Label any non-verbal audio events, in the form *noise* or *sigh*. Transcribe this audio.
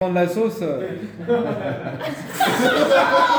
de la sauce. *laughs*